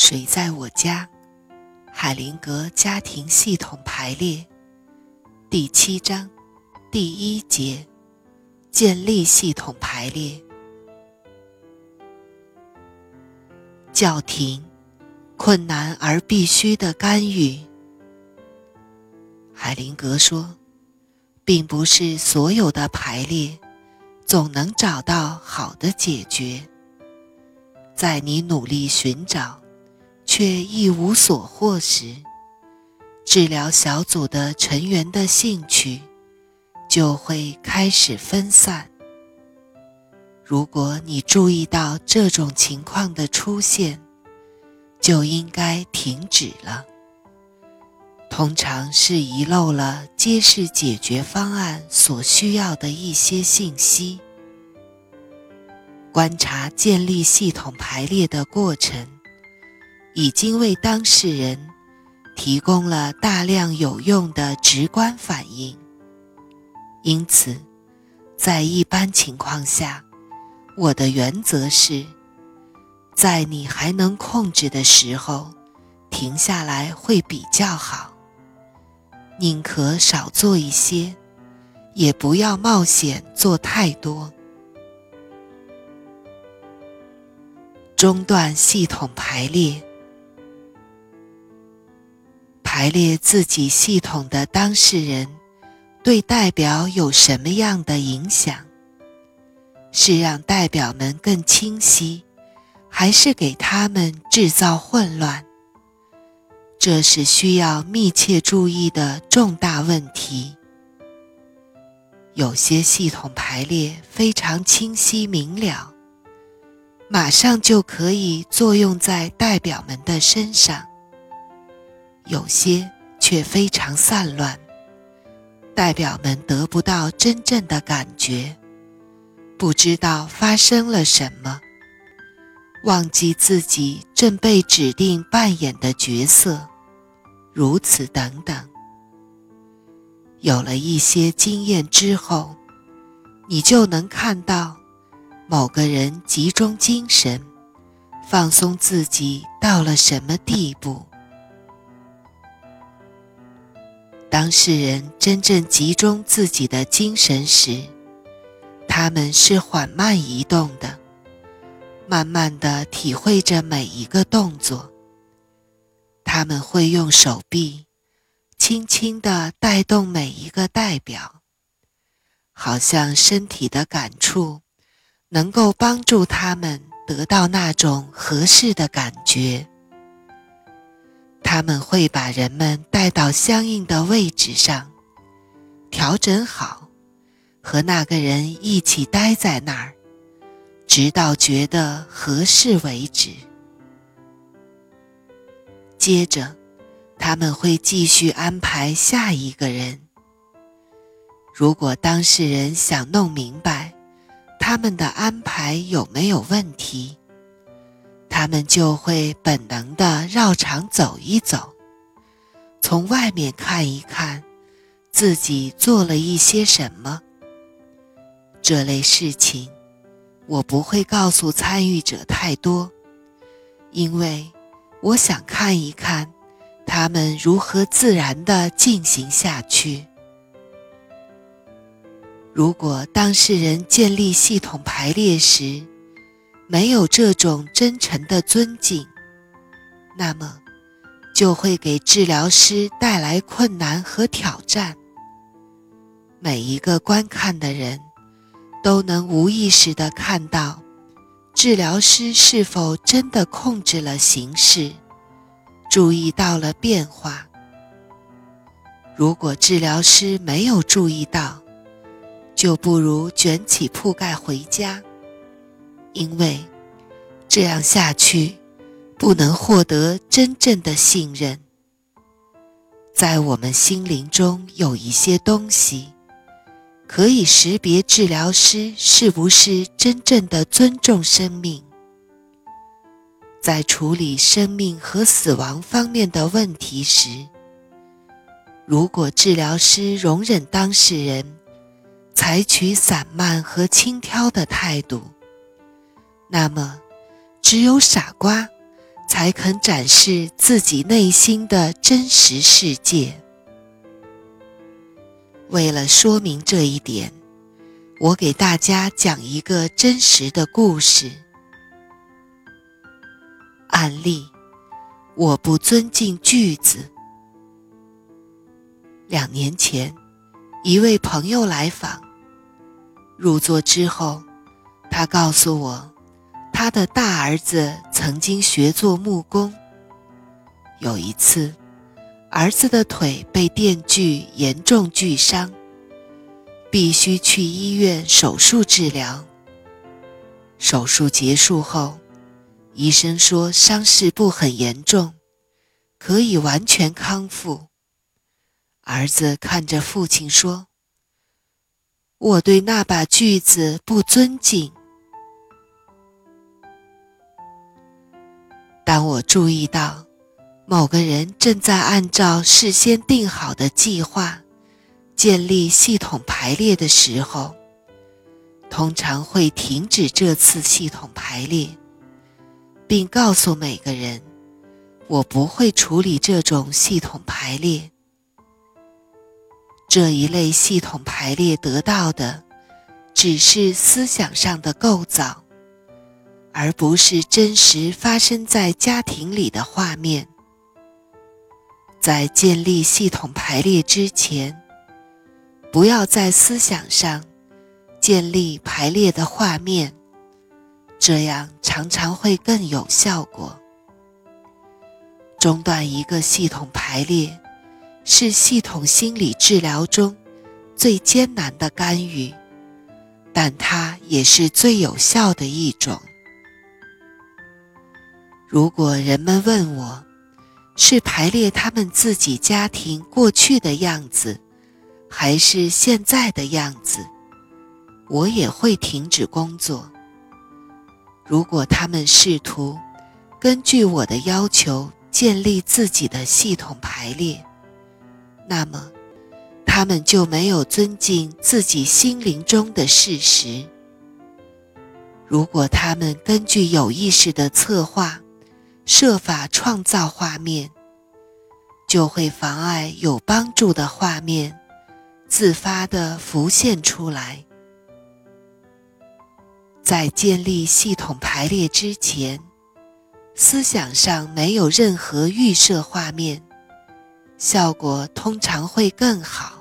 谁在我家？海灵格家庭系统排列，第七章，第一节，建立系统排列。叫停，困难而必须的干预。海灵格说，并不是所有的排列总能找到好的解决，在你努力寻找。却一无所获时，治疗小组的成员的兴趣就会开始分散。如果你注意到这种情况的出现，就应该停止了。通常是遗漏了揭示解决方案所需要的一些信息。观察建立系统排列的过程。已经为当事人提供了大量有用的直观反应，因此，在一般情况下，我的原则是，在你还能控制的时候，停下来会比较好。宁可少做一些，也不要冒险做太多。中断系统排列。排列自己系统的当事人，对代表有什么样的影响？是让代表们更清晰，还是给他们制造混乱？这是需要密切注意的重大问题。有些系统排列非常清晰明了，马上就可以作用在代表们的身上。有些却非常散乱，代表们得不到真正的感觉，不知道发生了什么，忘记自己正被指定扮演的角色，如此等等。有了一些经验之后，你就能看到某个人集中精神、放松自己到了什么地步。当事人真正集中自己的精神时，他们是缓慢移动的，慢慢的体会着每一个动作。他们会用手臂轻轻地带动每一个代表，好像身体的感触能够帮助他们得到那种合适的感觉。他们会把人们带到相应的位置上，调整好，和那个人一起待在那儿，直到觉得合适为止。接着，他们会继续安排下一个人。如果当事人想弄明白他们的安排有没有问题，他们就会本能的绕场走一走，从外面看一看，自己做了一些什么。这类事情，我不会告诉参与者太多，因为我想看一看他们如何自然的进行下去。如果当事人建立系统排列时，没有这种真诚的尊敬，那么就会给治疗师带来困难和挑战。每一个观看的人都能无意识地看到，治疗师是否真的控制了形势，注意到了变化。如果治疗师没有注意到，就不如卷起铺盖回家。因为这样下去，不能获得真正的信任。在我们心灵中有一些东西，可以识别治疗师是不是真正的尊重生命。在处理生命和死亡方面的问题时，如果治疗师容忍当事人采取散漫和轻佻的态度，那么，只有傻瓜才肯展示自己内心的真实世界。为了说明这一点，我给大家讲一个真实的故事案例。我不尊敬句子。两年前，一位朋友来访，入座之后，他告诉我。他的大儿子曾经学做木工。有一次，儿子的腿被电锯严重锯伤，必须去医院手术治疗。手术结束后，医生说伤势不很严重，可以完全康复。儿子看着父亲说：“我对那把锯子不尊敬。”当我注意到某个人正在按照事先定好的计划建立系统排列的时候，通常会停止这次系统排列，并告诉每个人：“我不会处理这种系统排列。这一类系统排列得到的只是思想上的构造。”而不是真实发生在家庭里的画面。在建立系统排列之前，不要在思想上建立排列的画面，这样常常会更有效果。中断一个系统排列，是系统心理治疗中最艰难的干预，但它也是最有效的一种。如果人们问我，是排列他们自己家庭过去的样子，还是现在的样子，我也会停止工作。如果他们试图根据我的要求建立自己的系统排列，那么他们就没有尊敬自己心灵中的事实。如果他们根据有意识的策划，设法创造画面，就会妨碍有帮助的画面自发地浮现出来。在建立系统排列之前，思想上没有任何预设画面，效果通常会更好。